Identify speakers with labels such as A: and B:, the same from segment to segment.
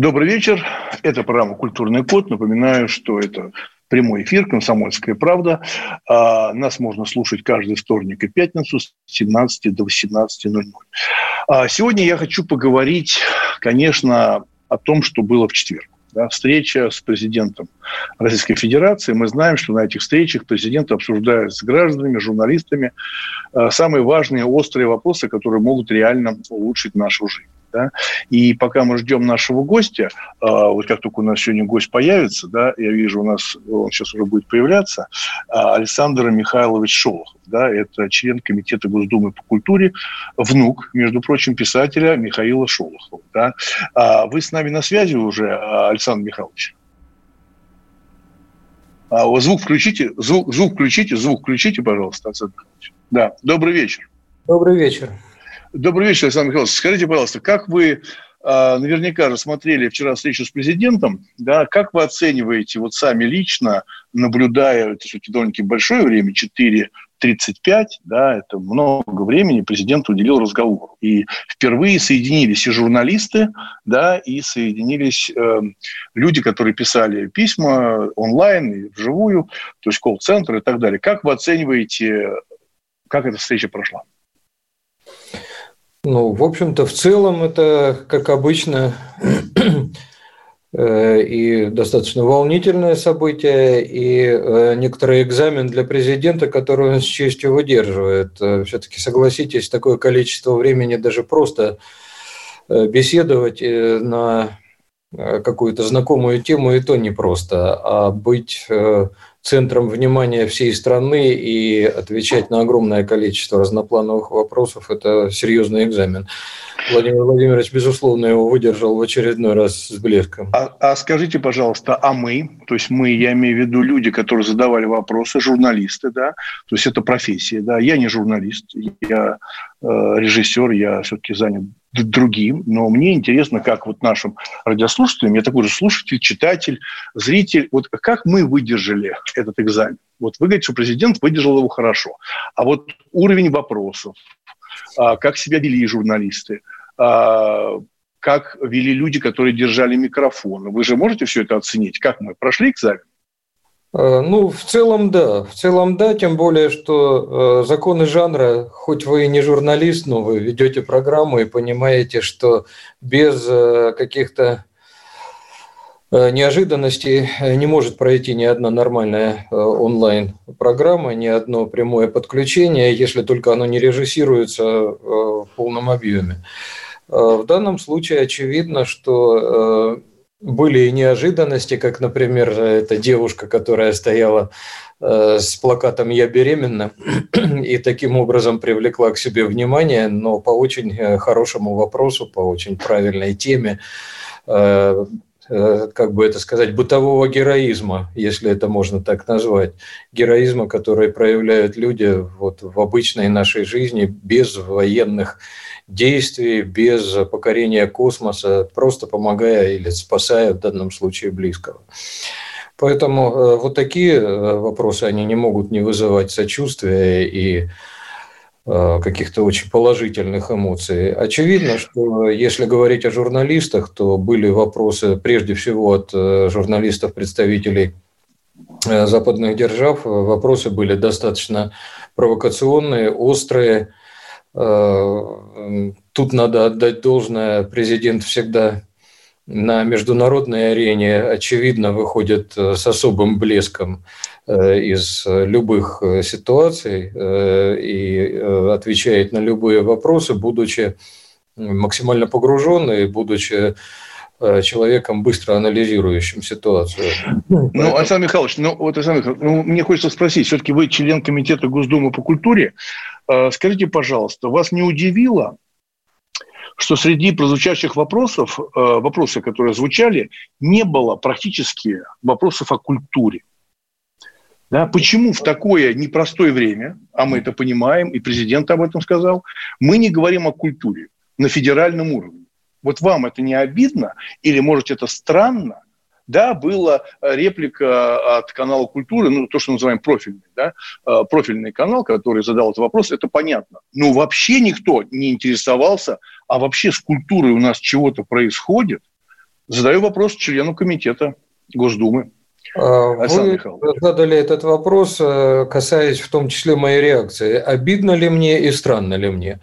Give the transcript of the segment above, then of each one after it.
A: Добрый вечер. Это программа «Культурный код». Напоминаю, что это прямой эфир «Комсомольская правда». А, нас можно слушать каждый вторник и пятницу с 17 до 18.00. А, сегодня я хочу поговорить, конечно, о том, что было в четверг. Да, встреча с президентом Российской Федерации. Мы знаем, что на этих встречах президент обсуждает с гражданами, журналистами э, самые важные, острые вопросы, которые могут реально улучшить нашу жизнь. Да? И пока мы ждем нашего гостя, э, вот как только у нас сегодня гость появится, да, я вижу, у нас он сейчас уже будет появляться, э, Александр Михайлович Шолохов. Да, это член Комитета Госдумы по культуре, внук, между прочим, писателя Михаила Шолохова. Да. А вы с нами на связи уже, Александр Михайлович? А, звук включите, звук, звук включите, звук включите, пожалуйста, Александр Михайлович. Да, добрый вечер.
B: Добрый вечер.
A: Добрый вечер, Александр Михайлович. Скажите, пожалуйста, как вы а, наверняка рассмотрели вчера встречу с президентом, да, как вы оцениваете вот сами лично, наблюдая, это все-таки довольно-таки большое время, 4.35, да, это много времени президент уделил разговору. И впервые соединились и журналисты, да, и соединились э, люди, которые писали письма онлайн и вживую, то есть колл-центр и так далее. Как вы оцениваете, как эта встреча прошла?
B: Ну, в общем-то, в целом это, как обычно, э, и достаточно волнительное событие, и э, некоторый экзамен для президента, который он с честью выдерживает. Э, Все-таки, согласитесь, такое количество времени даже просто беседовать на какую-то знакомую тему, и то непросто, а быть центром внимания всей страны и отвечать на огромное количество разноплановых вопросов – это серьезный экзамен. Владимир Владимирович, безусловно, его выдержал в очередной раз с блеском.
A: А, а скажите, пожалуйста, а мы, то есть мы, я имею в виду люди, которые задавали вопросы, журналисты, да, то есть это профессия, да, я не журналист, я э, режиссер, я все-таки занят другим, но мне интересно, как вот нашим радиослушателям, я такой же слушатель, читатель, зритель, вот как мы выдержали этот экзамен? Вот вы говорите, что президент выдержал его хорошо, а вот уровень вопросов, а, как себя вели журналисты, а, как вели люди, которые держали микрофон. Вы же можете все это оценить? Как мы прошли экзамен?
B: Э, ну, в целом, да. В целом, да, тем более, что э, законы жанра, хоть вы и не журналист, но вы ведете программу и понимаете, что без э, каких-то неожиданностей не может пройти ни одна нормальная онлайн-программа, ни одно прямое подключение, если только оно не режиссируется в полном объеме. В данном случае очевидно, что были и неожиданности, как, например, эта девушка, которая стояла э, с плакатом «Я беременна» и таким образом привлекла к себе внимание, но по очень э, хорошему вопросу, по очень правильной теме, э, как бы это сказать, бытового героизма, если это можно так назвать, героизма, который проявляют люди вот в обычной нашей жизни без военных действий, без покорения космоса, просто помогая или спасая в данном случае близкого. Поэтому э, вот такие э, вопросы, они не могут не вызывать сочувствия и э, каких-то очень положительных эмоций. Очевидно, что если говорить о журналистах, то были вопросы прежде всего от журналистов-представителей западных держав. Вопросы были достаточно провокационные, острые, тут надо отдать должное, президент всегда на международной арене, очевидно, выходит э, с особым блеском э, из любых ситуаций и отвечает на любые вопросы, будучи максимально погруженным и будучи человеком, быстро анализирующим ситуацию.
A: Ну, Александр Михайлович, ну, вот, Александр Михайлович, ну, мне хочется спросить, все-таки вы член Комитета Госдумы по культуре, Скажите, пожалуйста, вас не удивило, что среди прозвучавших вопросов, э, вопросы, которые звучали, не было практически вопросов о культуре. Да, почему в такое непростое время, а мы это понимаем, и президент об этом сказал, мы не говорим о культуре на федеральном уровне? Вот вам это не обидно или, может, это странно? Да, была реплика от канала культуры, ну, то, что называем профильный, да, э, профильный канал, который задал этот вопрос, это понятно. Но вообще никто не интересовался, а вообще с культурой у нас чего-то происходит. Задаю вопрос члену комитета Госдумы.
B: А, вы задали этот вопрос, э, касаясь в том числе моей реакции. Обидно ли мне и странно ли мне?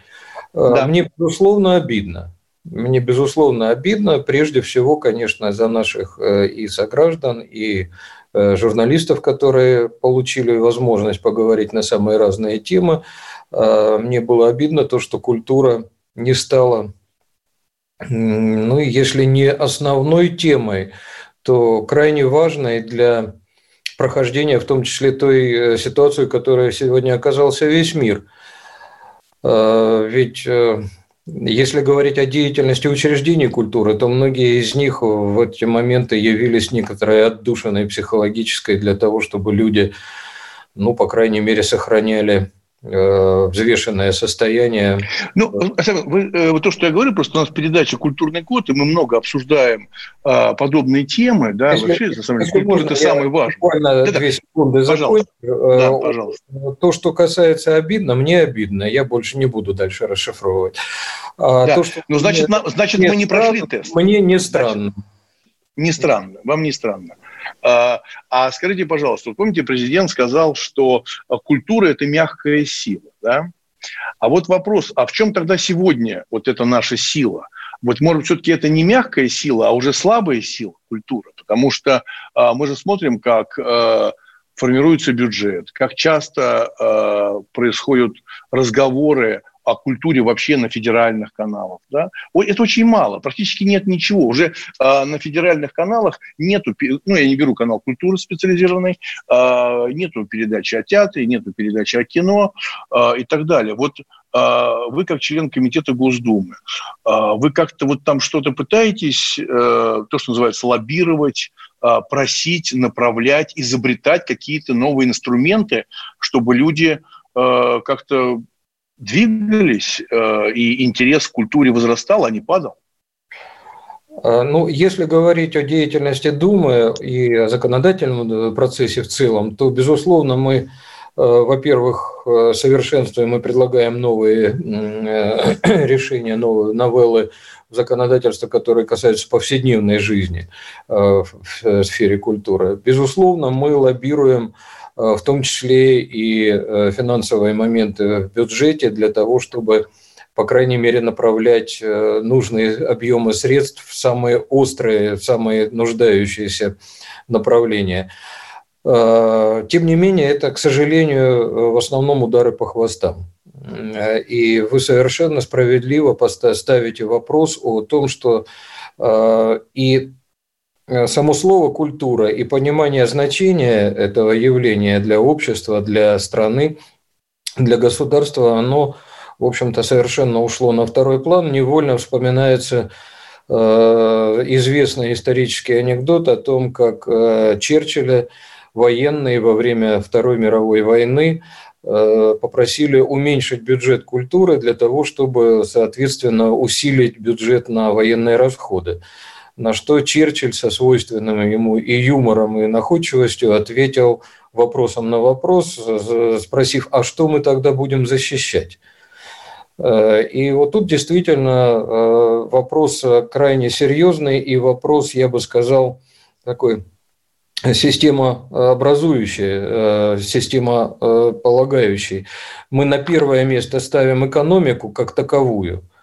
B: Э, да. Мне, безусловно, обидно. Мне, безусловно, обидно, прежде всего, конечно, за наших э, и сограждан, и э, журналистов, которые получили возможность поговорить на самые разные темы. Э, мне было обидно то, что культура не стала, ну, если не основной темой, то крайне важной для прохождения, в том числе той ситуации, в которой сегодня оказался весь мир. Ведь если говорить о деятельности учреждений культуры, то многие из них в эти моменты явились некоторой отдушиной психологической для того, чтобы люди, ну, по крайней мере, сохраняли взвешенное состояние.
A: Ну, вы, э, то, что я говорю, просто у нас передача «Культурный код», и мы много обсуждаем а, подобные темы, да, если, вообще, на самом деле, культура – это самое важное.
B: Буквально да, две секунды пожалуйста. Да, э, пожалуйста. То, что касается обидно, мне обидно, я больше не буду дальше расшифровывать.
A: А да. то, что ну, значит, мне, значит мы не прошли тест.
B: Мне не странно. Значит,
A: не странно, вам не странно. А, а скажите, пожалуйста, помните, президент сказал, что культура – это мягкая сила, да? А вот вопрос, а в чем тогда сегодня вот эта наша сила? Вот, может, все-таки это не мягкая сила, а уже слабая сила культуры, потому что а, мы же смотрим, как а, формируется бюджет, как часто а, происходят разговоры о культуре вообще на федеральных каналах. Да? Это очень мало, практически нет ничего. Уже э, на федеральных каналах нету, ну я не беру канал культуры специализированный, э, нету передачи о театре, нету передачи о кино э, и так далее. Вот вы как член комитета Госдумы, вы как-то вот там что-то пытаетесь, то, что называется, лоббировать, просить, направлять, изобретать какие-то новые инструменты, чтобы люди как-то двигались, э, и интерес к культуре возрастал, а не падал?
B: А, ну, если говорить о деятельности Думы и о законодательном процессе в целом, то, безусловно, мы, э, во-первых, э, совершенствуем и предлагаем новые решения, новые новеллы в законодательство, которые касаются повседневной жизни в сфере культуры. Безусловно, мы лоббируем Э, в том числе и э, финансовые моменты в бюджете для того, чтобы по крайней мере, направлять э, нужные объемы средств в самые острые, в самые нуждающиеся направления. Тем не менее, это, к сожалению, в основном удары по хвостам. И вы совершенно справедливо ставите вопрос о том, что и Э, само слово культура и понимание значения этого явления для общества, для страны, для государства, оно, в общем-то, совершенно ушло на второй план. Невольно вспоминается э, известный исторический анекдот о том, как э, Черчилля военные во время Второй мировой войны попросили уменьшить бюджет культуры для того, чтобы, соответственно, усилить бюджет на военные расходы. На что Черчилль со свойственным ему и юмором, и находчивостью ответил вопросом на вопрос, спросив, а что мы тогда будем защищать? Э, и вот тут действительно э, вопрос крайне серьезный и вопрос, я бы сказал, такой система образующая, э, система полагающая. Мы на первое место ставим экономику как таковую –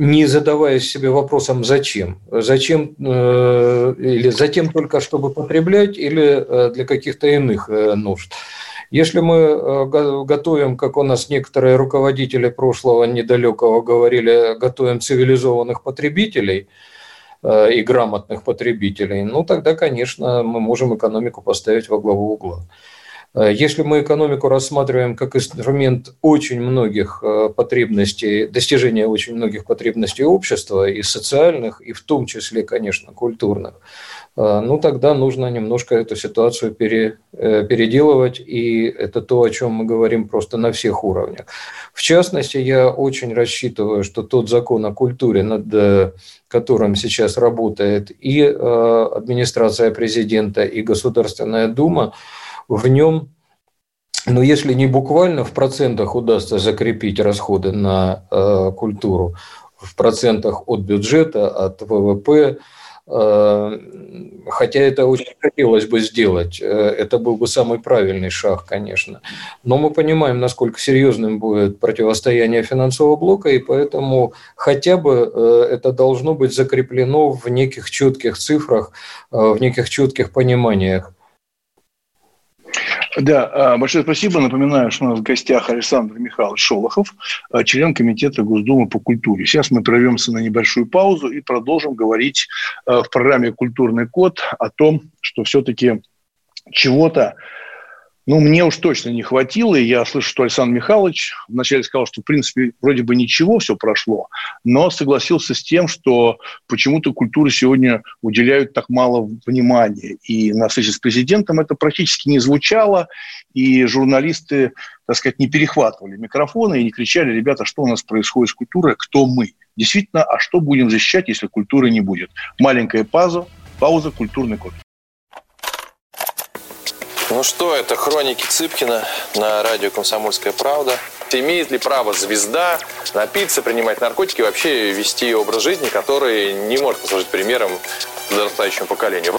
B: не задаваясь себе вопросом «зачем?». Зачем э, или затем только, чтобы потреблять, или э, для каких-то иных э, нужд. Если мы готовим, как у нас некоторые руководители прошлого недалекого говорили, готовим цивилизованных потребителей и грамотных потребителей, ну тогда, конечно, мы можем экономику поставить во главу угла. Э, если мы экономику рассматриваем как инструмент очень многих э, потребностей, достижения очень многих потребностей общества, и социальных, и в том числе, конечно, культурных, э, ну тогда нужно немножко эту ситуацию пере, переделывать, и это то, о чем мы говорим просто на всех уровнях. В частности, я очень рассчитываю, что тот закон о культуре, над которым сейчас работает и администрация президента, и Государственная Дума, в нем, ну, если не буквально в процентах удастся закрепить расходы на э, культуру, в процентах от бюджета, от ВВП, э, хотя это очень хотелось бы сделать, э, это был бы самый правильный шаг, конечно. Но мы понимаем, насколько серьезным будет противостояние финансового блока, и поэтому хотя бы э, это должно быть закреплено в неких четких цифрах, в неких четких пониманиях
A: да, а, большое спасибо. Напоминаю, что у нас в гостях Александр Михайлович Шолохов, а, член Комитета Госдумы по культуре. Сейчас мы прервемся на небольшую паузу и продолжим говорить а, в программе «Культурный код» о том, что все-таки чего-то ну, мне уж точно не хватило, и я слышу, что Александр Михайлович вначале сказал, что, в принципе, вроде бы ничего все прошло, но согласился с тем, что почему-то культуре сегодня уделяют так мало внимания. И на встрече с президентом это практически не звучало, и журналисты, так сказать, не перехватывали микрофоны и не кричали, ребята, что у нас происходит с культурой, кто мы. Действительно, а что будем защищать, если культуры не будет? Маленькая пауза, пауза, культурный код.
C: Ну что, это хроники Цыпкина на радио «Комсомольская правда». Имеет ли право звезда напиться, принимать наркотики, вообще вести образ жизни, который не может послужить примером подрастающему поколению?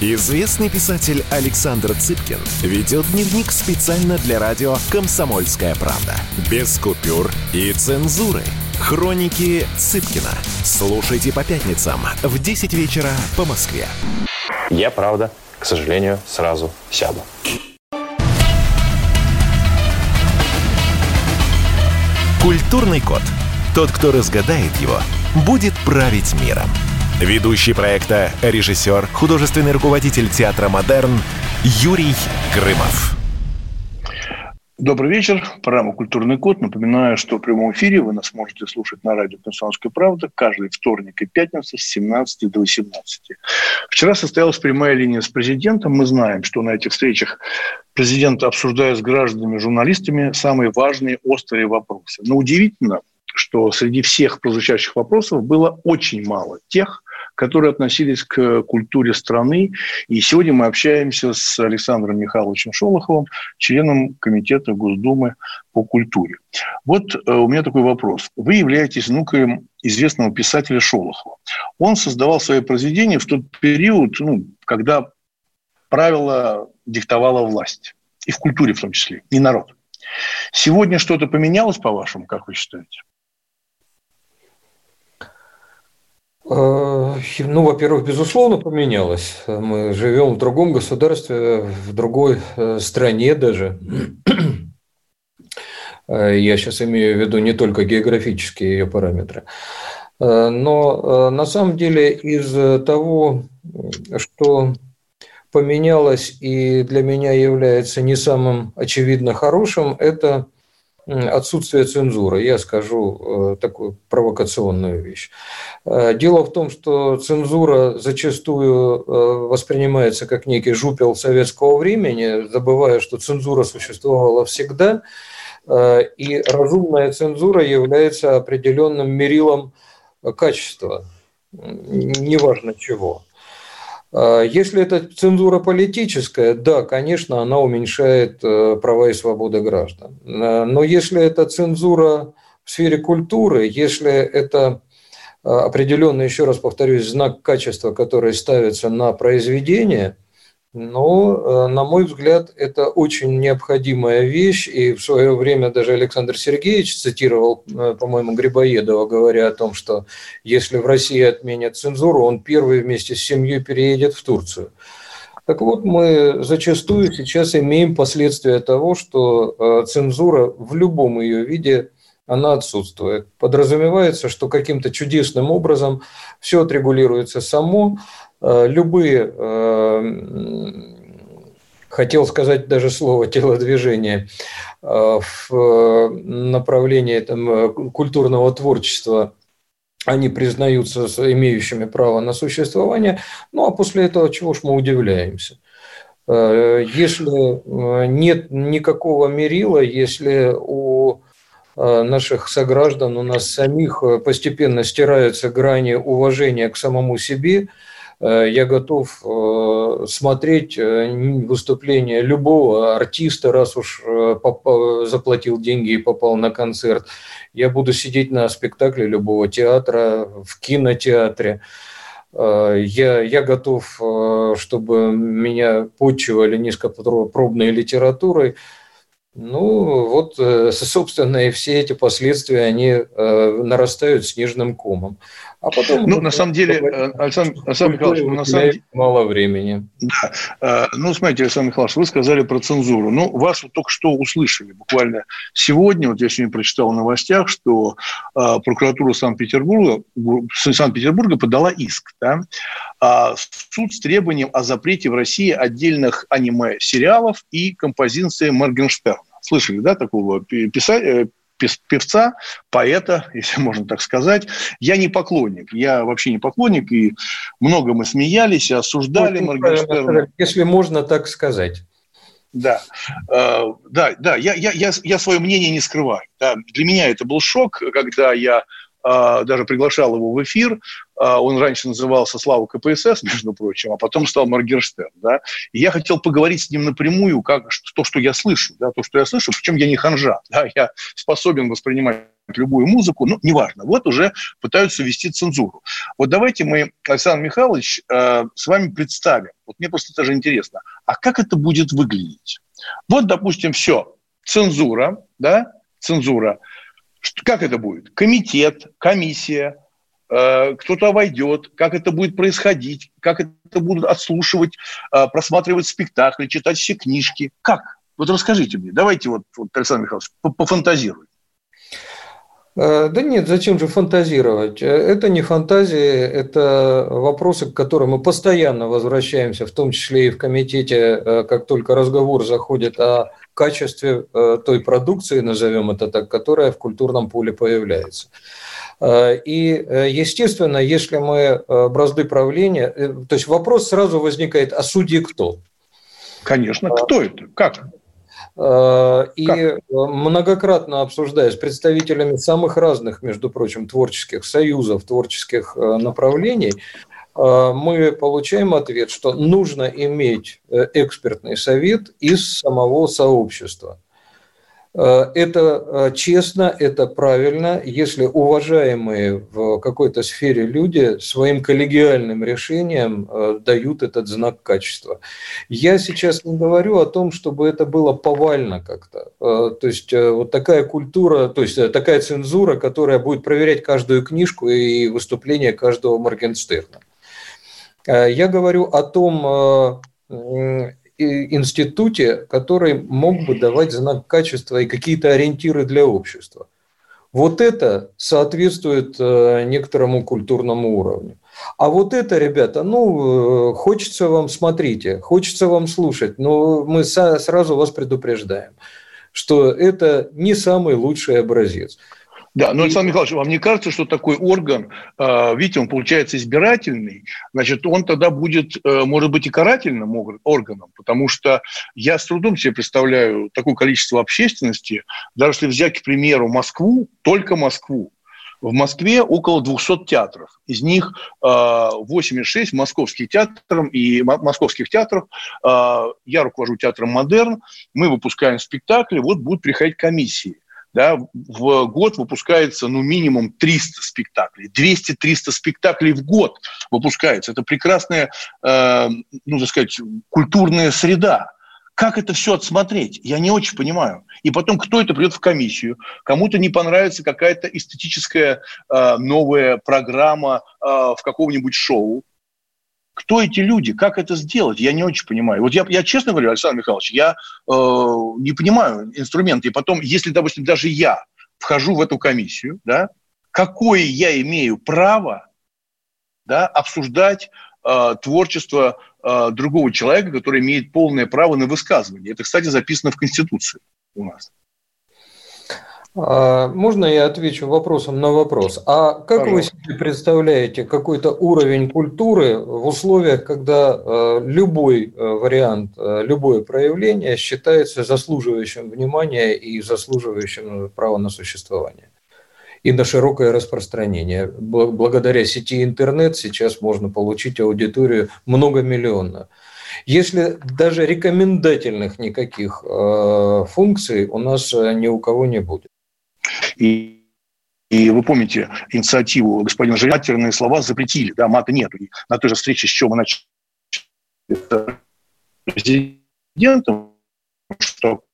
D: Известный писатель Александр Цыпкин ведет дневник специально для радио «Комсомольская правда». Без купюр и цензуры. Хроники Цыпкина. Слушайте по пятницам в 10 вечера по Москве.
C: Я, правда, к сожалению, сразу сяду.
D: Культурный код. Тот, кто разгадает его, будет править миром. Ведущий проекта, режиссер, художественный руководитель театра «Модерн» Юрий Грымов.
A: Добрый вечер. Программа «Культурный код». Напоминаю, что в прямом эфире вы нас можете слушать на радио «Комсомольская правда» каждый вторник и пятницу с 17 до 18. Вчера состоялась прямая линия с президентом. Мы знаем, что на этих встречах президент обсуждает с гражданами, журналистами самые важные, острые вопросы. Но удивительно, что среди всех прозвучавших вопросов было очень мало тех, которые относились к культуре страны. И сегодня мы общаемся с Александром Михайловичем Шолоховым, членом Комитета Госдумы по культуре. Вот э, у меня такой вопрос. Вы являетесь внуком известного писателя Шолохова. Он создавал свои произведения в тот период, ну, когда правила диктовала власть. И в культуре в том числе, не народ. Сегодня что-то поменялось, по-вашему, как вы считаете?
B: Э, ну, во-первых, безусловно, поменялось. Мы живем в другом государстве, в другой э, стране даже. Э, я сейчас имею в виду не только географические ее параметры. Но на самом деле из того, что поменялось и для меня является не самым очевидно хорошим, это – отсутствие цензуры. Я скажу э, такую провокационную вещь. Э, дело в том, что цензура зачастую э, воспринимается как некий жупел советского времени, забывая, что цензура существовала всегда, и разумная цензура является определенным мерилом качества, неважно чего. А, если это цензура политическая, да, конечно, она уменьшает э, права и свободы граждан. А, но если это цензура в сфере культуры, если это а, определенный, еще раз повторюсь, знак качества, который ставится на произведение, Но, на мой взгляд, это очень необходимая вещь. И в свое время даже Александр Сергеевич цитировал, по-моему, Грибоедова, говоря о том, что если в России отменят цензуру, он первый вместе с семьей переедет в Турцию. Так вот, мы зачастую сейчас имеем последствия того, что э, цензура в любом ее виде она отсутствует. Подразумевается, что каким-то чудесным образом все отрегулируется само, э, любые, э, хотел сказать даже слово телодвижение, в направлении там, культурного творчества они признаются имеющими право на существование, ну а после этого чего ж мы удивляемся? Э, если э, нет никакого мерила, если у э, наших сограждан, у нас самих постепенно стираются грани уважения к самому себе, я готов смотреть выступление любого артиста, раз уж заплатил деньги и попал на концерт, я буду сидеть на спектакле любого театра, в кинотеатре. Э, я, я готов, э, чтобы меня почивали низкопробной литературой. Ну, вот, э, собственно, и все эти последствия, они нарастают снежным комом.
A: А потом... Ну, на самом деле, э, Александр, Александр Михайлович,
B: на самом деле... Мало времени.
A: Да. Э, ну, смотрите, Александр Михайлович, вы сказали про цензуру. Ну, вас вот только что услышали буквально сегодня, вот я сегодня прочитал в новостях, что э, прокуратура Санкт-Петербурга, Санкт-Петербурга подала иск, да, а суд с требованием о запрете в России отдельных аниме-сериалов и композиции Моргенштерна. Слышали, да, такого писать, певца, поэта, если можно так сказать. Я не поклонник, я вообще не поклонник, и много мы смеялись и осуждали Моргенштерна.
B: Если можно так сказать.
A: Да, э, да, да, я, я, я, я свое мнение не скрываю. Да. Для меня это был шок, когда я даже приглашал его в эфир. А, он раньше назывался Слава КПСС, между прочим, а потом стал Моргенштерн. Да? И я хотел поговорить с ним напрямую, как то, что я слышу, да, то, что я слышу, причем я не ханжа, да, я способен воспринимать любую музыку, ну, неважно. Вот уже пытаются ввести цензуру. Вот давайте мы, Александр Михайлович, э, с вами представим. Вот мне просто тоже интересно, а как это будет выглядеть? Вот, допустим, все, цензура, да, цензура – как это будет? Комитет, комиссия, э, кто-то войдет, как это будет происходить, как это будут отслушивать, э, просматривать спектакли, читать все книжки. Как? Вот расскажите мне. Давайте вот, вот Александр Михайлович, пофантазируем.
B: Э, да нет, зачем же фантазировать? Это не фантазии, это вопросы, к которым мы постоянно возвращаемся, в том числе и в комитете, как только разговор заходит о качестве э, той продукции, назовем это так, которая в культурном поле появляется. Э, и, э, естественно, если мы бразды правления, то есть вопрос сразу возникает, а судьи кто?
A: Конечно, кто это? Как?
B: И как? многократно обсуждая с представителями самых разных, между прочим, творческих союзов, творческих направлений, мы получаем ответ, что нужно иметь э, экспертный совет из самого сообщества. Э, это честно, это правильно, если уважаемые в какой-то сфере люди своим коллегиальным решением дают этот знак качества. Я сейчас не говорю о том, чтобы это было повально как-то. То есть вот такая культура, то есть такая цензура, которая будет проверять каждую книжку и выступление каждого Моргенстерна. Э, я говорю о том э, институте, который мог бы давать знак качества и какие-то ориентиры для общества. Вот это соответствует э, некоторому культурному уровню. А вот это, ребята, ну, хочется вам, смотрите, хочется вам слушать, но мы сразу вас предупреждаем, что это не самый лучший образец.
A: Да, но, Александр Михайлович, вам не кажется, что такой орган, а, видите, он получается избирательный, значит, он тогда будет, э, может быть, и карательным органом, потому что я с трудом себе представляю такое количество общественности, даже если взять, к примеру, Москву, только Москву, в Москве около 200 театров. Из них 86 а, московских театров и московских театров. А, я руковожу театром «Модерн». Мы выпускаем спектакли, вот будут приходить комиссии да, в год выпускается ну минимум 300 спектаклей, 200-300 спектаклей в год выпускается. Это прекрасная, э, ну, так сказать, культурная среда. Как это все отсмотреть? Я не очень понимаю. И потом, кто это придет в комиссию? Кому-то не понравится какая-то эстетическая э, новая программа э, в каком-нибудь шоу. Кто эти люди? Как это сделать? Я не очень понимаю. Вот я, я честно говорю, Александр Михайлович, я э, не понимаю инструменты. И потом, если, допустим, даже я вхожу в эту комиссию, да, какое я имею право да, обсуждать э, творчество э, другого человека, который имеет полное право на высказывание. Это, кстати, записано в Конституции у нас.
B: А, можно я отвечу вопросом на вопрос? А как Пожалуйста. вы себе представляете какой-то уровень культуры в условиях, когда э, любой э, вариант, любое проявление считается заслуживающим внимания и заслуживающим права на существование? и на широкое распространение. Благодаря сети интернет сейчас можно получить аудиторию многомиллионную. Если даже рекомендательных никаких функций у нас ни у кого не будет.
A: И, и вы помните инициативу господина Жиринатерные слова запретили, да, мата нету. И на той же встрече, с чего мы начали президентом, что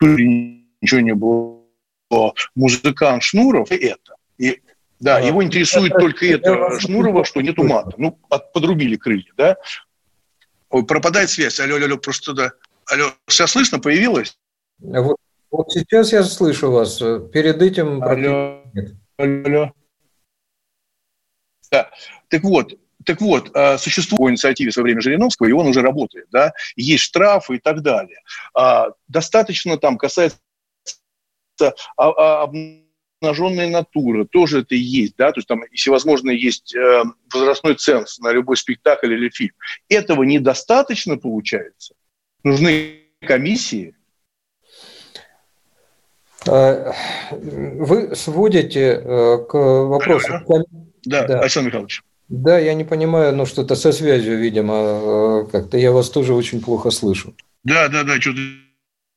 A: ничего не было музыкант Шнуров и это. И, да, его интересует только это Шнурова, что нету мата. Ну, от, подрубили крылья, да. Ой, пропадает связь. Алло, алло, алло, просто да. Алло, все слышно, появилось?
B: Вот, вот сейчас я слышу вас. Перед этим...
A: Алло, алло. Да. Так вот, так вот, а, существует инициативе со времени Жириновского, и он уже работает, да, есть штрафы и так далее. А, достаточно там касается а, обнаженная натура, тоже это есть, да, то есть там всевозможно есть э, возрастной ценз на любой спектакль или фильм. Этого недостаточно получается. Нужны комиссии.
B: А, вы сводите э, к вопросу...
A: Да, да, Александр Михайлович.
B: Да, я не понимаю, но что-то со связью, видимо, э, как-то я вас тоже очень плохо слышу.
A: Да, да, да, что-то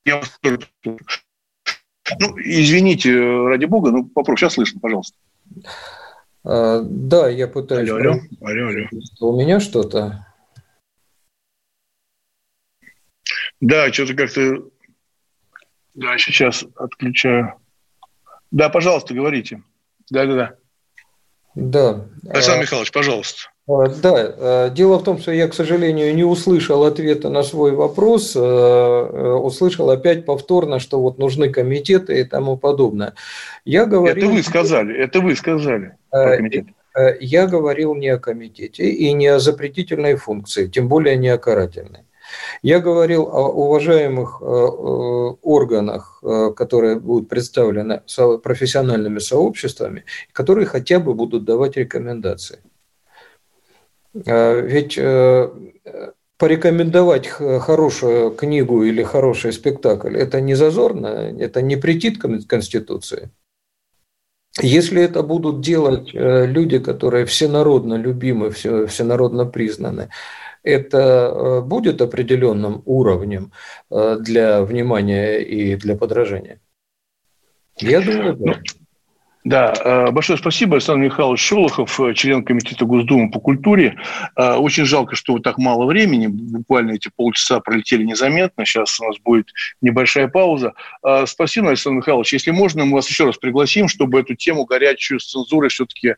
A: я вас тоже ну, извините, ради бога, ну, попробуй, сейчас слышно, пожалуйста.
B: А, да, я пытаюсь...
A: Алло, алло, алло, алло.
B: У меня что-то?
A: Да, что-то как-то... Да, сейчас отключаю. Да, пожалуйста, говорите. Да, да, да.
B: Да.
A: Александр а... Михайлович, пожалуйста.
B: А, да, э, дело в том, что я, к сожалению, не услышал ответа на свой вопрос, э, э, услышал опять повторно, что вот нужны комитеты и тому подобное.
A: Я говорил, это вы сказали, это вы сказали про
B: комитет. Я говорил не о комитете и не о запретительной функции, тем более не о карательной. Я говорил о уважаемых органах, которые будут представлены профессиональными сообществами, которые хотя бы будут давать рекомендации. Ведь э, порекомендовать хорошую книгу или хороший спектакль – это не зазорно, это не претит Конституции. Если это будут делать э, люди, которые всенародно любимы, всенародно признаны, это э, будет определенным уровнем для внимания и для подражания?
A: Я думаю, да. Ну, да, э, большое спасибо. Александр Михайлович Шолохов, э, член Комитета Госдумы по культуре. Э, очень жалко, что так мало времени. Буквально эти полчаса пролетели незаметно. Сейчас у нас будет небольшая пауза. Спасибо, Александр Михайлович. Если можно, мы вас еще раз пригласим, чтобы эту тему горячую с цензурой все-таки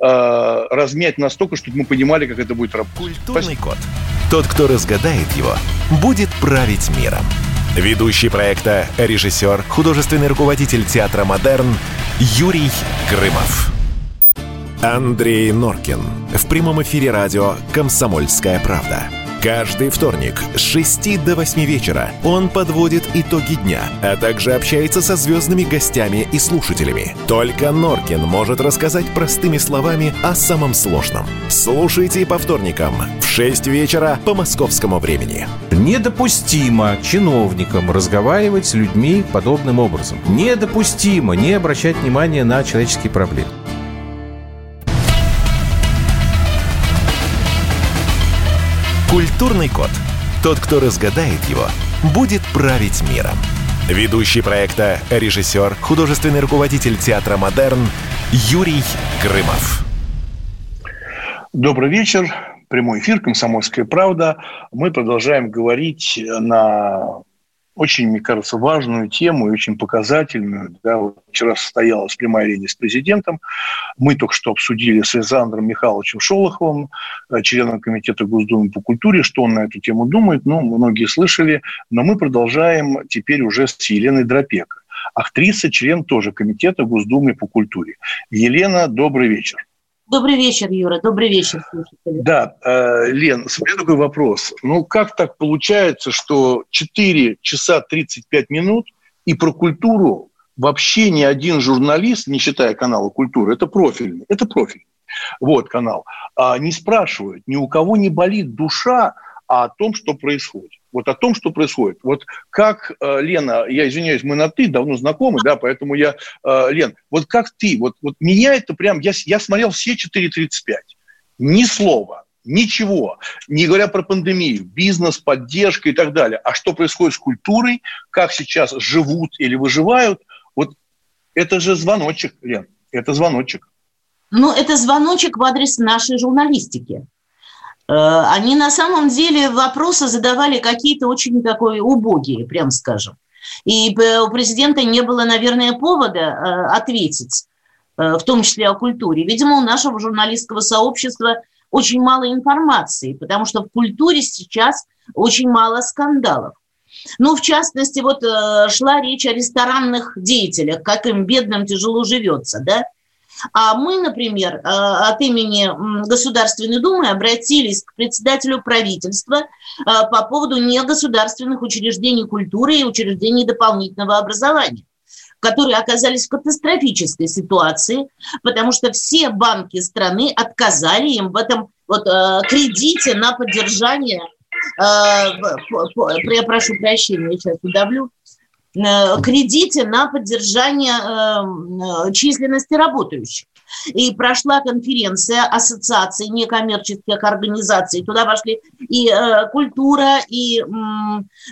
A: размять настолько, чтобы мы понимали, как это будет работать.
D: Культурный Спасибо. код. Тот, кто разгадает его, будет править миром. Ведущий проекта, режиссер, художественный руководитель театра «Модерн» Юрий Грымов. Андрей Норкин. В прямом эфире радио «Комсомольская правда». Каждый вторник с 6 до 8 вечера он подводит итоги дня, а также общается со звездными гостями и слушателями. Только Норкин может рассказать простыми словами о самом сложном. Слушайте по вторникам в 6 вечера по московскому времени.
E: Недопустимо чиновникам разговаривать с людьми подобным образом. Недопустимо не обращать внимания на человеческие проблемы.
D: Культурный код. Тот, кто разгадает его, будет править миром. Ведущий проекта, режиссер, художественный руководитель театра «Модерн» Юрий Грымов.
A: Добрый вечер. Прямой эфир «Комсомольская правда». Мы продолжаем говорить на очень, мне кажется, важную тему и очень показательную. Да, вчера состоялась прямая линия с президентом. Мы только что обсудили с Александром Михайловичем Шолоховым, э, членом Комитета Госдумы по культуре, что он на эту тему думает. Ну, многие слышали. Но мы продолжаем теперь уже с Еленой Дропеко. Актриса, член тоже Комитета Госдумы по культуре. Елена, добрый вечер.
F: Добрый вечер, Юра. Добрый вечер, слушатели.
A: Да, э, Лен, меня такой вопрос. Ну, как так получается, что 4 часа 35 минут и про культуру вообще ни один журналист, не считая канала «Культура», это профильный, это профильный, вот канал, а не спрашивает, ни у кого не болит душа о том, что происходит вот о том, что происходит. Вот как, э, Лена, я извиняюсь, мы на «ты», давно знакомы, да, поэтому я, э, Лен, вот как ты, вот, вот меня это прям, я, я смотрел все 4.35, ни слова, ничего, не говоря про пандемию, бизнес, поддержка и так далее. А что происходит с культурой, как сейчас живут или выживают, вот это же звоночек, Лен, это звоночек.
F: Ну, это звоночек в адрес нашей журналистики. Э, они на самом деле вопросы задавали какие-то очень такое убогие, прям скажем. И у президента не было, наверное, повода э, ответить, э, в том числе о культуре. Видимо, у нашего журналистского сообщества очень мало информации, потому что в культуре сейчас очень мало скандалов. Ну, в частности, вот шла речь о ресторанных деятелях, как им бедным тяжело живется, да? А мы, например, э, от имени Государственной Думы обратились к председателю правительства э, по поводу негосударственных учреждений культуры и учреждений дополнительного образования которые оказались в катастрофической ситуации, потому что все банки страны отказали им в этом вот, э, кредите на поддержание, я прошу прощения, я сейчас удавлю, Э, кредите на поддержание э, численности работающих. И прошла конференция ассоциаций некоммерческих организаций. Туда вошли и э, культура, и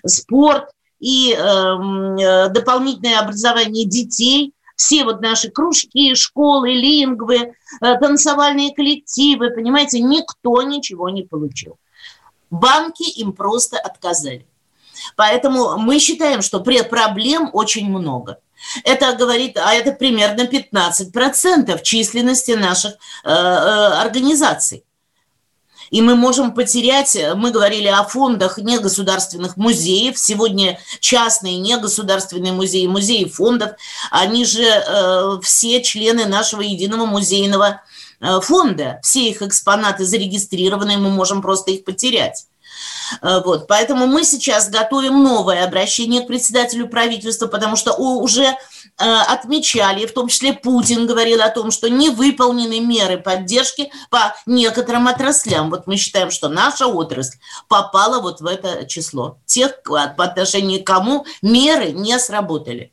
F: спорт, и дополнительное образование детей – все вот наши кружки, школы, лингвы, танцевальные коллективы, понимаете, никто ничего не получил. Банки им просто отказали. Поэтому мы считаем, что проблем очень много. Это говорит, а это примерно 15% численности наших э, э, организаций. И мы можем потерять, мы говорили о фондах негосударственных музеев, сегодня частные негосударственные музеи, музеи фондов, они же э, все члены нашего единого музейного э, фонда, все их экспонаты зарегистрированы, мы можем просто их потерять. Э, вот, поэтому мы сейчас готовим новое обращение к председателю правительства, потому что уже э, отмечали, в том числе Путин говорил о том, что не выполнены меры поддержки по некоторым отраслям. Вот мы считаем, что наша отрасль попала вот в это число. Тех, по отношению к кому меры не сработали.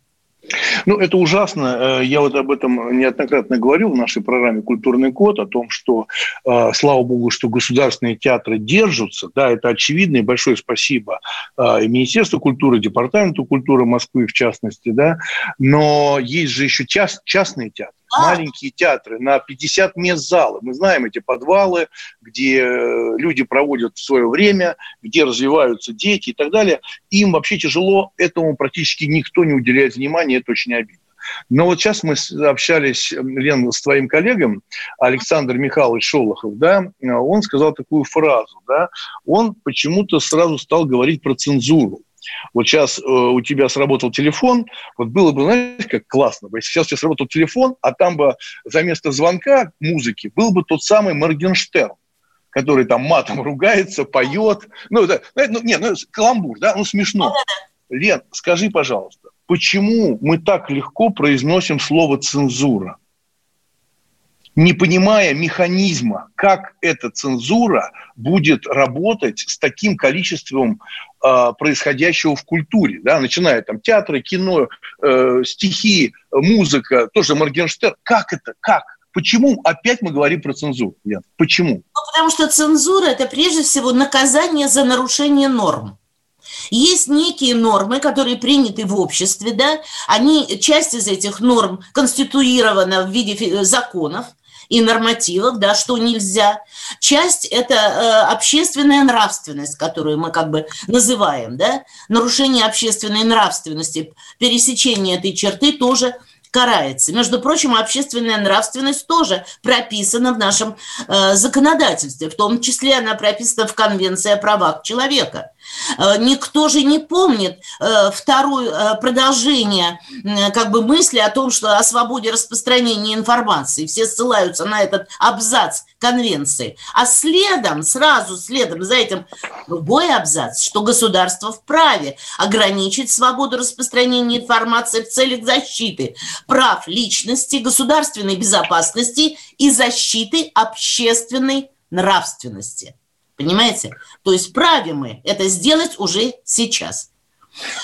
A: Ну, это ужасно. Э, я вот об этом неоднократно говорил в нашей программе «Культурный код», о том, что, э, слава богу, что государственные театры держатся. Да, это очевидно, и большое спасибо э, и Министерству культуры, Департаменту культуры Москвы, в частности. Да. Но есть же еще частные театры маленькие театры на 50 мест зала. Мы знаем эти подвалы, где э, люди проводят свое время, где развиваются дети и так далее. Им вообще тяжело, этому практически никто не уделяет внимания, это очень обидно. Но вот сейчас мы общались, Лен, с твоим коллегом Александр Михайлович Шолохов, да, он сказал такую фразу, да, он почему-то сразу стал говорить про цензуру. Вот сейчас э, у тебя сработал телефон, вот было бы, знаешь, как классно бы, если сейчас у тебя сработал телефон, а там бы за место звонка музыки был бы тот самый Моргенштерн, который там матом ругается, поет. Ну, да, ну, не, ну, каламбур, да, ну, смешно. Лен, скажи, пожалуйста, почему мы так легко произносим слово «цензура»? не понимая механизма, как эта цензура будет работать с таким количеством э, происходящего в культуре, да, начиная там театры, кино, э, стихи, музыка, тоже Моргенштерн. Как это? Как? Почему опять мы говорим про цензуру? Лен? Почему?
F: Ну, потому что цензура – это прежде всего наказание за нарушение норм. Есть некие нормы, которые приняты в обществе, да, они, часть из этих норм конституирована в виде законов, и нормативов, да, что нельзя. Часть – это э, общественная нравственность, которую мы как бы называем, да, нарушение общественной нравственности, пересечение этой черты тоже карается. Между прочим, общественная нравственность тоже прописана в нашем э, законодательстве, в том числе она прописана в Конвенции о правах человека. Э, никто же не помнит э, второе э, продолжение как бы мысли о том, что о свободе распространения информации. Все ссылаются на этот абзац конвенции. А следом, сразу следом за этим другой абзац, что государство вправе ограничить свободу распространения информации в целях защиты прав личности, государственной безопасности и защиты общественной нравственности. Понимаете? То есть праве мы это сделать уже сейчас.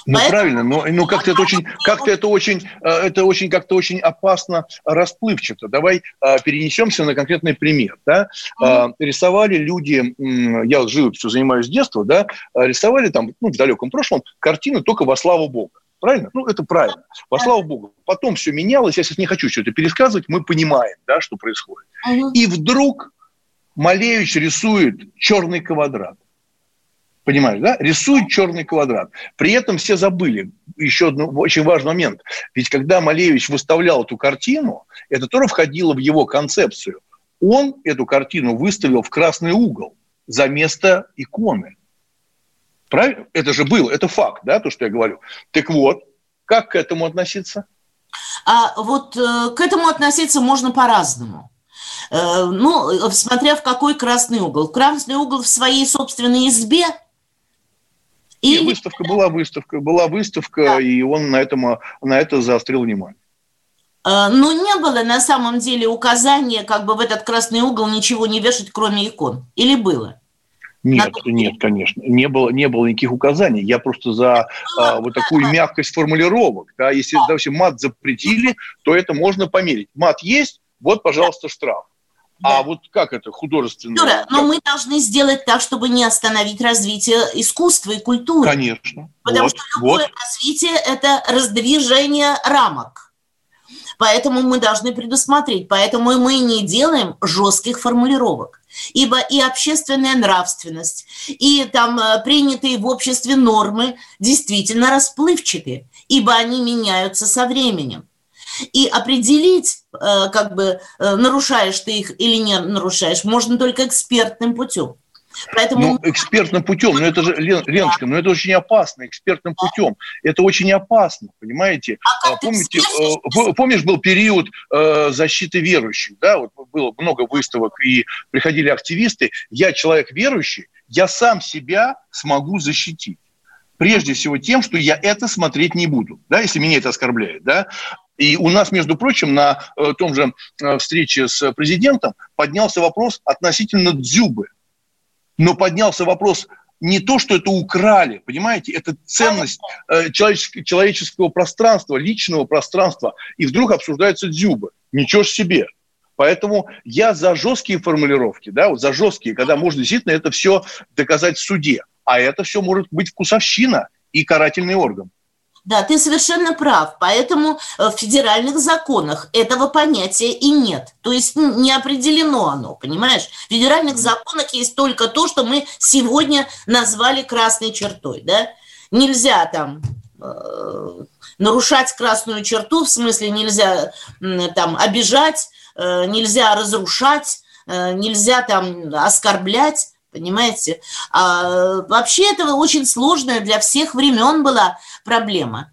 A: Ну Поэтому... правильно, но, но как-то это очень, как-то это очень, э, это очень как-то очень опасно расплывчато. Давай а, перенесемся на конкретный пример. Да? А, рисовали люди, я живописью занимаюсь с детства, да, рисовали там ну, в далеком прошлом картины только во славу Бога. Правильно? Ну, это правильно. Во славу Богу. Потом все менялось. Я сейчас не хочу все это пересказывать. Мы понимаем, да, что происходит. И вдруг Малевич рисует черный квадрат. Понимаешь, да? Рисует черный квадрат. При этом все забыли еще один очень важный момент. Ведь когда Малевич выставлял эту картину, это тоже входило в его концепцию. Он эту картину выставил в красный угол за место иконы. Правильно? Это же было, это факт, да, то, что я говорю. Так вот, как к этому относиться?
F: А вот э, к этому относиться можно по-разному. Э, ну, смотря в какой красный угол. Красный угол в своей собственной избе
A: и выставка была выставка, была выставка, да. и он на, этом, на это заострил внимание.
F: Э, Но ну, не было на самом деле указания, как бы в этот красный угол ничего не вешать, кроме икон. Или было?
A: Нет, нет, конечно, не было, не было никаких указаний. Я просто за а, вот такую мягкость формулировок. Да, если, допустим, мат запретили, то это можно померить. Мат есть, вот, пожалуйста, штраф. А да. А вот как это художественно?
F: Юра, но мы должны сделать так, чтобы не остановить развитие искусства и культуры.
A: Конечно.
F: Потому вот, что любое вот. развитие – это раздвижение рамок. Поэтому мы должны предусмотреть. Поэтому мы не делаем жестких формулировок. Ибо и общественная нравственность, и там э, принятые в обществе нормы действительно расплывчатые, ибо они меняются со временем. И определить, как бы, э, нарушаешь ты их или не нарушаешь, можно только экспертным путем.
A: Поэтому... Ну, экспертным путем, но это же, Лен, Леночка, но это очень опасно, экспертным путем. Это очень опасно, понимаете? А Помните, э, помнишь, был период э, защиты верующих, да, вот было много выставок, и приходили активисты. Я человек верующий, я сам себя смогу защитить прежде всего тем, что я это смотреть не буду, да, если меня это оскорбляет, да. И у нас, между прочим, на э, том же э, встрече с президентом поднялся вопрос относительно Дзюбы. Но поднялся вопрос не то, что это украли, понимаете, это ценность э, человеческого, пространства, личного пространства. И вдруг обсуждается Дзюба. Ничего ж себе. Поэтому я за жесткие формулировки, да, вот за жесткие, когда можно действительно это все доказать в суде. А это все может быть вкусовщина и карательный орган.
F: Да, ты совершенно прав. Поэтому в федеральных законах этого понятия и нет. То есть не определено оно, понимаешь? В федеральных законах есть только то, что мы сегодня назвали красной чертой. Да? Нельзя там э, нарушать красную черту, в смысле нельзя э, там обижать, э, нельзя разрушать, э, нельзя там оскорблять понимаете? А, вообще это очень сложная для всех времен была проблема.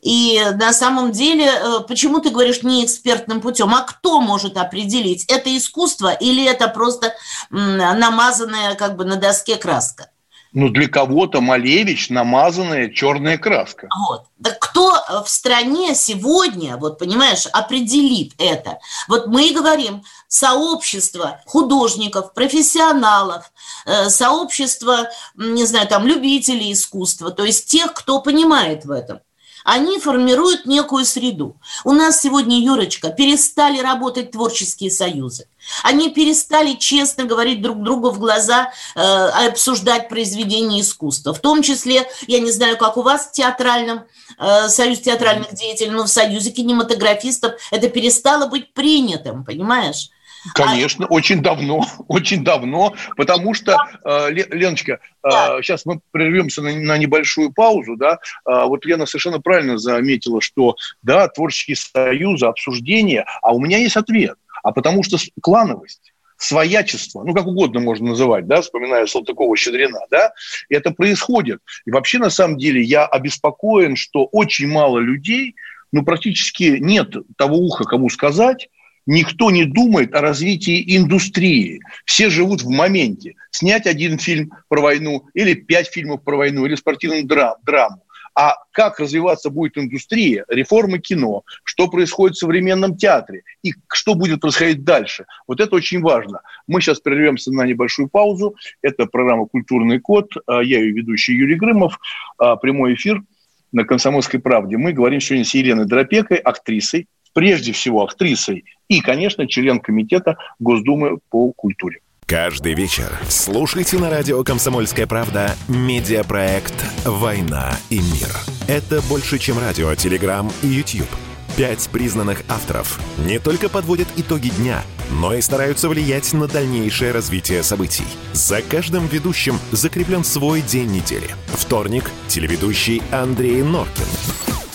F: И на самом деле, э, почему ты говоришь не экспертным путем? А кто может определить, это искусство или это просто намазанная как бы на доске краска?
A: Ну, для кого-то Малевич намазанная черная краска.
F: Вот. Так кто в стране сегодня, вот понимаешь, определит это? Вот мы и говорим, сообщество художников, профессионалов, э, сообщество, не знаю, там, любителей искусства, то есть тех, кто понимает в этом. Они формируют некую среду. У нас сегодня, Юрочка, перестали работать творческие союзы. Они перестали честно говорить друг другу в глаза, э, обсуждать произведения искусства. В том числе, я не знаю, как у вас в театральном, э, союз театральных деятелей, но в союзе кинематографистов это перестало быть принятым, понимаешь?
A: Конечно, а... очень давно, очень давно, потому что, э, Леночка, э, сейчас мы прервемся на, на небольшую паузу, да, э, вот Лена совершенно правильно заметила, что, да, творческие союзы, обсуждения, а у меня есть ответ, а потому что клановость, своячество, ну, как угодно можно называть, да, вспоминая Салтыкова-Щедрина, да, это происходит. И вообще, на самом деле, я обеспокоен, что очень мало людей, ну, практически нет того уха, кому сказать, Никто не думает о развитии индустрии. Все живут в моменте. Снять один фильм про войну, или пять фильмов про войну, или спортивную драм, драму. А как развиваться будет индустрия, реформы кино, что происходит в современном театре и что будет происходить дальше. Вот это очень важно. Мы сейчас прервемся на небольшую паузу. Это программа «Культурный код». А, я ее ведущий Юрий Грымов. А, прямой эфир на «Комсомольской правде». Мы говорим сегодня с Еленой Дропекой, актрисой, прежде всего актрисой и, конечно, член комитета Госдумы по культуре.
D: Каждый вечер слушайте на радио «Комсомольская правда» медиапроект «Война и мир». Это больше, чем радио, телеграм и YouTube. Пять признанных авторов не только подводят итоги дня, но и стараются влиять на дальнейшее развитие событий. За каждым ведущим закреплен свой день недели. Вторник – телеведущий Андрей Норкин.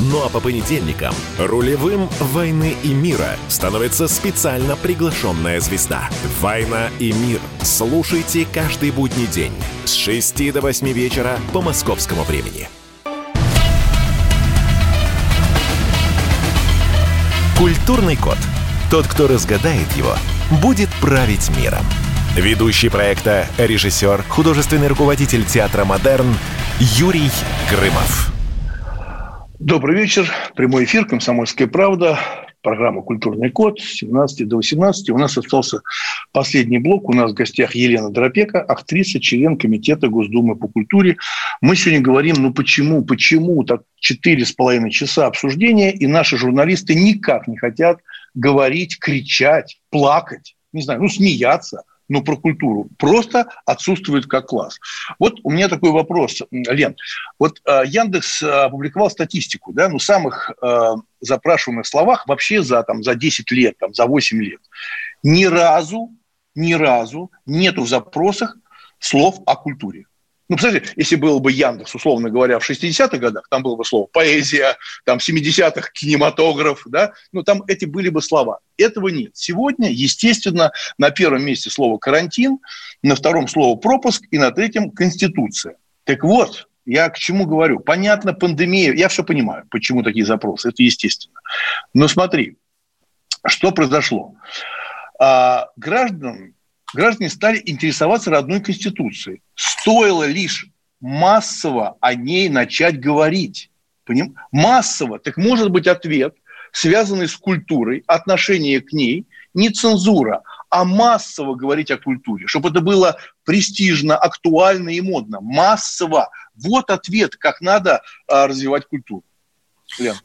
D: Ну а по понедельникам рулевым «Войны и мира» становится специально приглашенная звезда. «Война и мир». Слушайте каждый будний день с 6 до 8 вечера по московскому времени. Культурный код. Тот, кто разгадает его, будет править миром. Ведущий проекта, режиссер, художественный руководитель театра «Модерн» Юрий Грымов.
A: Добрый вечер. Прямой эфир «Комсомольская правда». Программа «Культурный код» с 17 до 18. У нас остался последний блок. У нас в гостях Елена Дропека, актриса, член Комитета Госдумы по культуре. Мы сегодня говорим, ну почему, почему так четыре с половиной часа обсуждения, и наши журналисты никак не хотят говорить, кричать, плакать, не знаю, ну смеяться – но про культуру просто отсутствует как класс. Вот у меня такой вопрос, Лен. Вот э, Яндекс опубликовал статистику, да, ну, самых э, запрашиваемых словах вообще за, там, за 10 лет, там, за 8 лет. Ни разу, ни разу нету в запросах слов о культуре. Ну, представляете, если было бы Яндекс, условно говоря, в 60-х годах, там было бы слово поэзия, там в 70-х кинематограф, да, ну, там эти были бы слова. Этого нет. Сегодня, естественно, на первом месте слово карантин, на втором слово пропуск и на третьем конституция. Так вот, я к чему говорю? Понятно, пандемия, я все понимаю, почему такие запросы, это естественно. Но смотри, что произошло. А, граждан граждане стали интересоваться родной Конституцией. Стоило лишь массово о ней начать говорить. Поним? Массово. Так может быть ответ, связанный с культурой, отношение к ней, не цензура, а массово говорить о культуре, чтобы это было престижно, актуально и модно. Массово. Вот ответ, как надо а, развивать культуру.
G: Лен.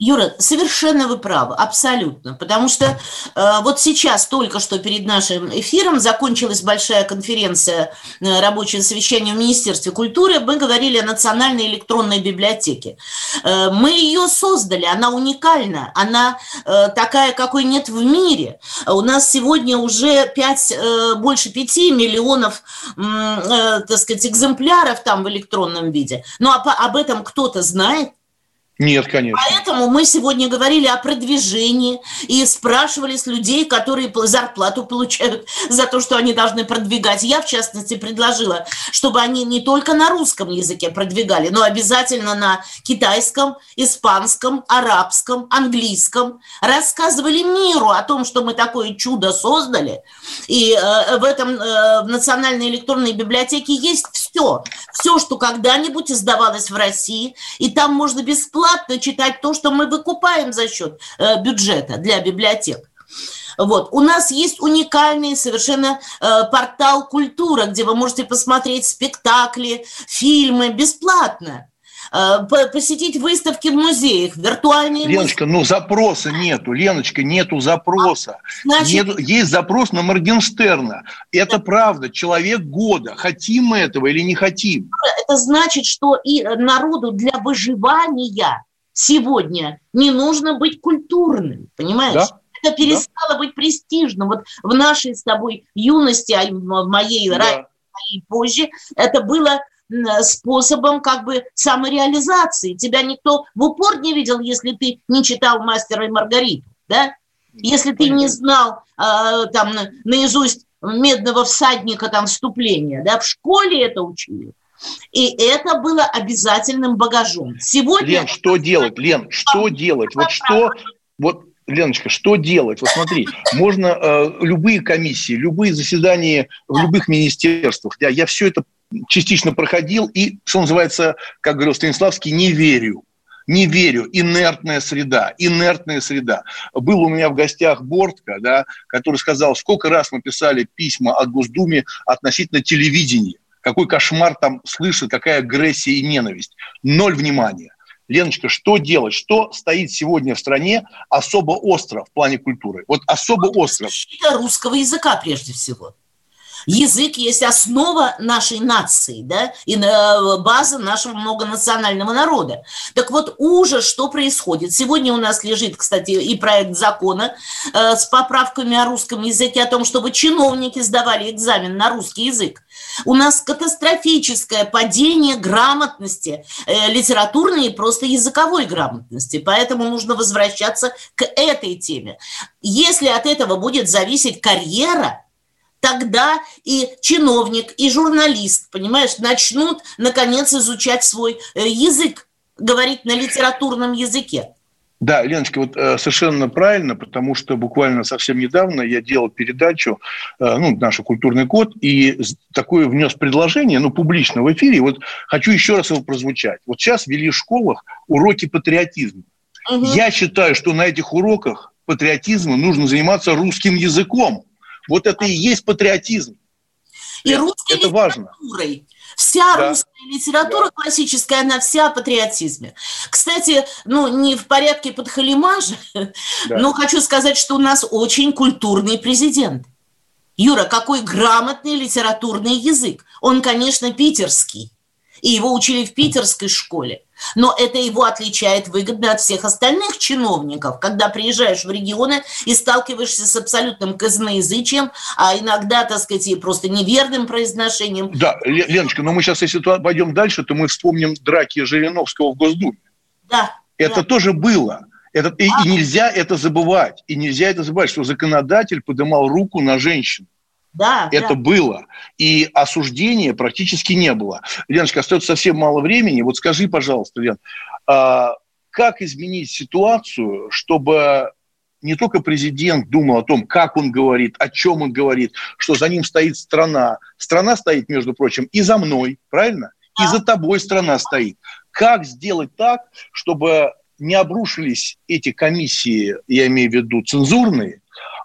F: Юра, совершенно вы правы, абсолютно. Потому что э, вот сейчас, только что перед нашим эфиром, закончилась большая конференция, э, рабочее совещание в Министерстве культуры. Мы говорили о национальной электронной библиотеке. Э, мы ее создали, она уникальна, она э, такая, какой нет в мире. У нас сегодня уже 5, э, больше 5 миллионов, э, так сказать, экземпляров там в электронном виде. Но об, об этом кто-то знает.
A: Нет, конечно.
F: Поэтому мы сегодня говорили о продвижении и спрашивали с людей, которые зарплату получают за то, что они должны продвигать. Я, в частности, предложила, чтобы они не только на русском языке продвигали, но обязательно на китайском, испанском, арабском, английском. Рассказывали миру о том, что мы такое чудо создали. И э, в этом э, в Национальной электронной библиотеке есть все. Все, что когда-нибудь издавалось в России. И там можно бесплатно читать то, что мы выкупаем за счет э, бюджета для библиотек. Вот. У нас есть уникальный совершенно э, портал «Культура», где вы можете посмотреть спектакли, фильмы бесплатно посетить выставки в музеях, виртуальные
A: Леночка, музеи. ну запроса нету, Леночка, нету запроса. Значит... Нету, есть запрос на Моргенстерна. Это да. правда, человек года. Хотим мы этого или не хотим?
F: Это значит, что и народу для выживания сегодня не нужно быть культурным, понимаешь? Да. Это перестало да. быть престижным. Вот в нашей с тобой юности, а в моей, да. ранее, моей позже, это было способом как бы самореализации. Тебя никто в упор не видел, если ты не читал «Мастера и Маргариту», да? Если ты не знал э, там наизусть «Медного всадника» там вступления, да? В школе это учили. И это было обязательным багажом. Сегодня...
A: Лен, что делать? Лен, что делать? Вот что... Вот Леночка, что делать? Вот смотри, можно э, любые комиссии, любые заседания в любых министерствах. Я, я все это частично проходил и, что называется, как говорил Станиславский, не верю. Не верю. Инертная среда. Инертная среда. Был у меня в гостях Бортко, да, который сказал, сколько раз мы писали письма от Госдуме относительно телевидения какой кошмар там слышит, какая агрессия и ненависть. Ноль внимания. Леночка, что делать? Что стоит сегодня в стране особо остро в плане культуры? Вот особо остро.
F: Защита русского языка прежде всего. Язык есть основа нашей нации, да, и э, база нашего многонационального народа. Так вот, ужас, что происходит. Сегодня у нас лежит, кстати, и проект закона э, с поправками о русском языке, о том, чтобы чиновники сдавали экзамен на русский язык. У нас катастрофическое падение грамотности, э, литературной и просто языковой грамотности. Поэтому нужно возвращаться к этой теме. Если от этого будет зависеть карьера, тогда и чиновник, и журналист, понимаешь, начнут, наконец, изучать свой э, язык, говорить на литературном языке.
A: Да, Леночка, вот э, совершенно правильно, потому что буквально совсем недавно я делал передачу, э, ну, наш культурный код, и такое внес предложение, ну, публично в эфире. Вот хочу еще раз его прозвучать. Вот сейчас вели в школах уроки патриотизма. Угу. Я считаю, что на этих уроках патриотизма нужно заниматься русским языком. Вот это и есть патриотизм.
F: И это, русской это важно. Вся да. русская литература да. классическая, она вся о патриотизме. Кстати, ну, не в порядке подхалимажа, да. но хочу сказать, что у нас очень культурный президент. Юра, какой грамотный литературный язык. Он, конечно, питерский и его учили в питерской школе. Но это его отличает выгодно от всех остальных чиновников, когда приезжаешь в регионы и сталкиваешься с абсолютным казноязычием, а иногда, так сказать, и просто неверным произношением.
A: Да, Леночка, но мы сейчас, если пойдем дальше, то мы вспомним драки Жириновского в Госдуме.
F: Да.
A: Это да. тоже было. Это, и, и нельзя это забывать. И нельзя это забывать, что законодатель поднимал руку на женщину. Да, это да. было. И осуждения практически не было. Леночка, остается совсем мало времени. Вот скажи, пожалуйста, Лен, а как изменить ситуацию, чтобы не только президент думал о том, как он говорит, о чем он говорит, что за ним стоит страна. Страна стоит, между прочим, и за мной, правильно? И за тобой страна стоит. Как сделать так, чтобы не обрушились эти комиссии, я имею в виду цензурные,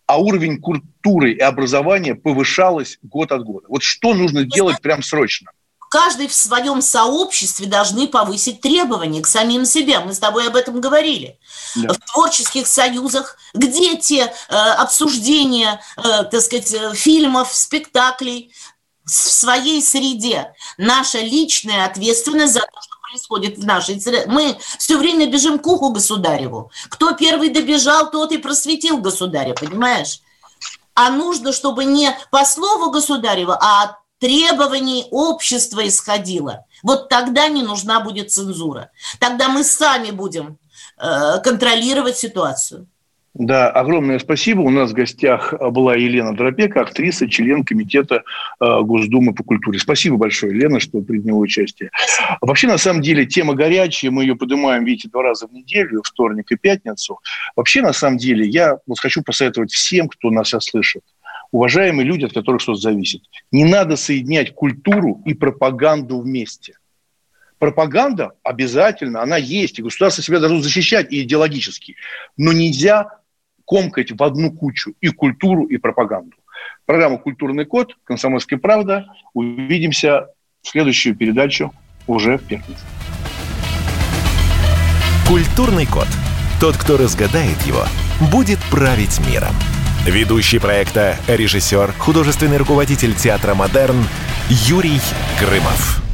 A: а уровень культуры и образования повышалось год от года. Вот что нужно делать прям срочно?
F: каждый в своем сообществе должны повысить требования к самим себе. Мы с тобой об этом говорили. Да. В творческих союзах, где те э, обсуждения, э, так сказать, э, фильмов, спектаклей в своей среде. Наша личная ответственность за то, что происходит в нашей среде. Мы все время бежим к уху государеву. Кто первый добежал, тот и просветил государя, понимаешь? А нужно, чтобы не по слову государева, а от требований общества исходило. Вот тогда не нужна будет цензура. Тогда мы сами будем э, контролировать ситуацию.
A: Да, огромное спасибо. У нас в гостях была Елена Дропека, актриса, член комитета э, Госдумы по культуре. Спасибо большое, Елена, что приняла участие. Вообще, на самом деле, тема горячая. Мы ее поднимаем, видите, два раза в неделю, вторник и пятницу. Вообще, на самом деле, я вот хочу посоветовать всем, кто нас сейчас слышит, уважаемые люди, от которых что-то зависит, не надо соединять культуру и пропаганду вместе. Пропаганда обязательно, она есть, и государство себя должно защищать и идеологически. Но нельзя комкать в одну кучу и культуру, и пропаганду. Программа «Культурный код», «Комсомольская правда». Увидимся в следующую передачу уже в пятницу.
D: «Культурный код». Тот, кто разгадает его, будет править миром. Ведущий проекта, режиссер, художественный руководитель театра «Модерн» Юрий Грымов.